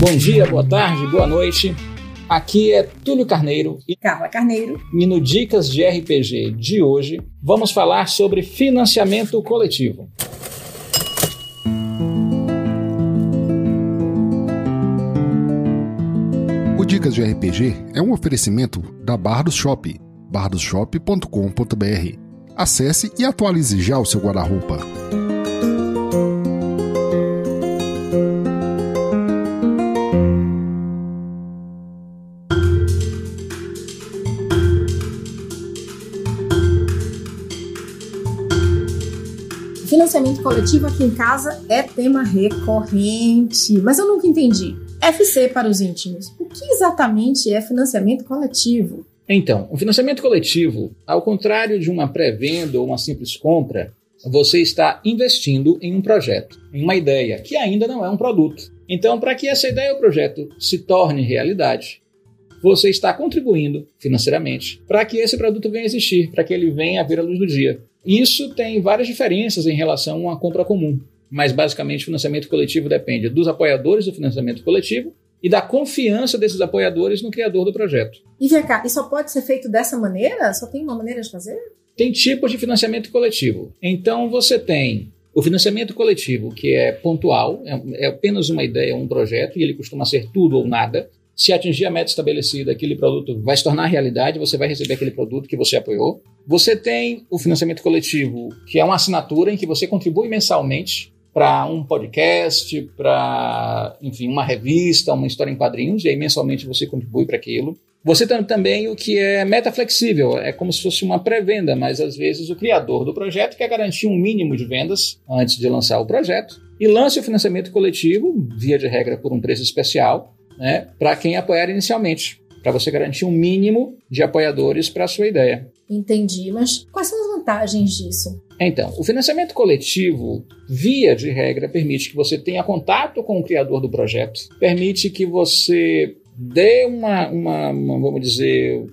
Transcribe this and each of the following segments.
Bom dia, boa tarde, boa noite. Aqui é Túlio Carneiro e Carla Carneiro. E no Dicas de RPG de hoje, vamos falar sobre financiamento coletivo. O Dicas de RPG é um oferecimento da Bardos Shop, bardosshop.com.br. Acesse e atualize já o seu guarda-roupa. Financiamento coletivo aqui em casa é tema recorrente, mas eu nunca entendi. FC para os íntimos. O que exatamente é financiamento coletivo? Então, o financiamento coletivo, ao contrário de uma pré-venda ou uma simples compra, você está investindo em um projeto, em uma ideia que ainda não é um produto. Então, para que essa ideia ou projeto se torne realidade, você está contribuindo financeiramente para que esse produto venha a existir, para que ele venha a ver a luz do dia. Isso tem várias diferenças em relação a uma compra comum, mas basicamente o financiamento coletivo depende dos apoiadores do financiamento coletivo e da confiança desses apoiadores no criador do projeto. E vem cá, e só pode ser feito dessa maneira? Só tem uma maneira de fazer? Tem tipos de financiamento coletivo. Então você tem o financiamento coletivo, que é pontual, é, é apenas uma ideia, um projeto, e ele costuma ser tudo ou nada. Se atingir a meta estabelecida, aquele produto vai se tornar realidade, você vai receber aquele produto que você apoiou. Você tem o financiamento coletivo, que é uma assinatura em que você contribui mensalmente para um podcast, para, enfim, uma revista, uma história em quadrinhos, e aí mensalmente você contribui para aquilo. Você tem também o que é meta flexível, é como se fosse uma pré-venda, mas às vezes o criador do projeto quer garantir um mínimo de vendas antes de lançar o projeto e lance o financiamento coletivo, via de regra por um preço especial, né, para quem apoiar inicialmente, para você garantir um mínimo de apoiadores para a sua ideia. Entendi, mas quais são as vantagens disso? Então, o financiamento coletivo, via de regra, permite que você tenha contato com o criador do projeto, permite que você dê uma, uma, uma vamos dizer,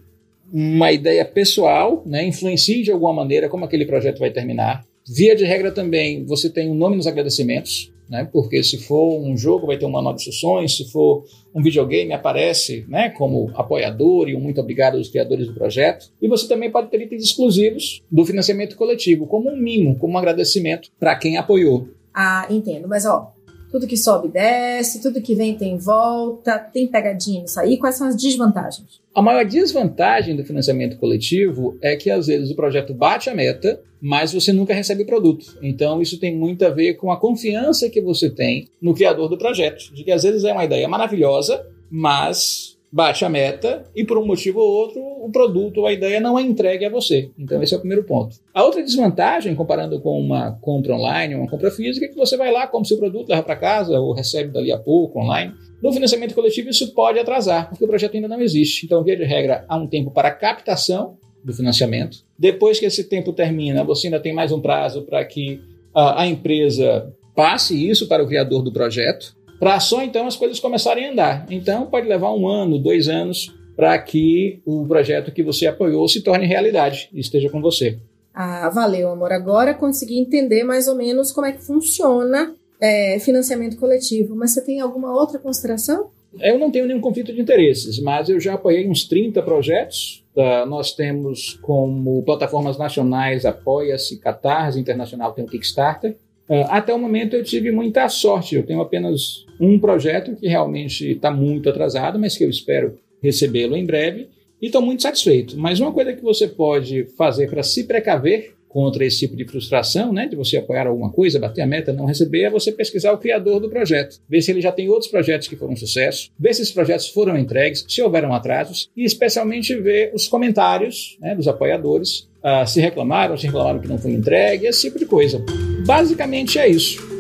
uma ideia pessoal, né, influencie de alguma maneira como aquele projeto vai terminar. Via de regra também, você tem um nome nos agradecimentos, né? Porque se for um jogo vai ter um manual de instruções, se for um videogame aparece, né, como apoiador e um muito obrigado aos criadores do projeto. E você também pode ter itens exclusivos do financiamento coletivo, como um mimo, como um agradecimento para quem apoiou. Ah, entendo. Mas ó, tudo que sobe desce, tudo que vem tem volta, tem pegadinha nisso aí. Quais são as desvantagens? A maior desvantagem do financiamento coletivo é que às vezes o projeto bate a meta, mas você nunca recebe o produto. Então isso tem muito a ver com a confiança que você tem no criador do projeto, de que às vezes é uma ideia maravilhosa, mas bate a meta e por um motivo ou outro o produto ou a ideia não é entregue a você. Então esse é o primeiro ponto. A outra desvantagem, comparando com uma compra online, uma compra física, é que você vai lá, compra seu produto, leva para casa ou recebe dali a pouco online. No financiamento coletivo isso pode atrasar, porque o projeto ainda não existe. Então, via de regra, há um tempo para captação do financiamento. Depois que esse tempo termina, você ainda tem mais um prazo para que a, a empresa passe isso para o criador do projeto para só então as coisas começarem a andar. Então pode levar um ano, dois anos para que o projeto que você apoiou se torne realidade e esteja com você. Ah, valeu, amor. Agora consegui entender mais ou menos como é que funciona é, financiamento coletivo. Mas você tem alguma outra consideração? Eu não tenho nenhum conflito de interesses, mas eu já apoiei uns 30 projetos. Uh, nós temos como plataformas nacionais Apoia-se, Catarse Internacional tem o Kickstarter. Uh, até o momento eu tive muita sorte. Eu tenho apenas um projeto que realmente está muito atrasado, mas que eu espero recebê-lo em breve e estou muito satisfeito. Mas uma coisa que você pode fazer para se precaver contra esse tipo de frustração, né, de você apoiar alguma coisa, bater a meta, não receber, é você pesquisar o criador do projeto, ver se ele já tem outros projetos que foram sucesso, ver se esses projetos foram entregues, se houveram atrasos e especialmente ver os comentários né, dos apoiadores, uh, se reclamaram, se reclamaram que não foi entregue, esse tipo de coisa. Basicamente é isso.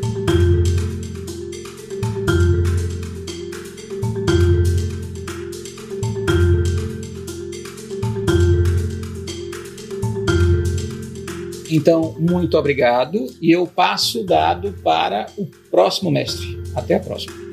Então, muito obrigado e eu passo o dado para o próximo mestre. Até a próxima.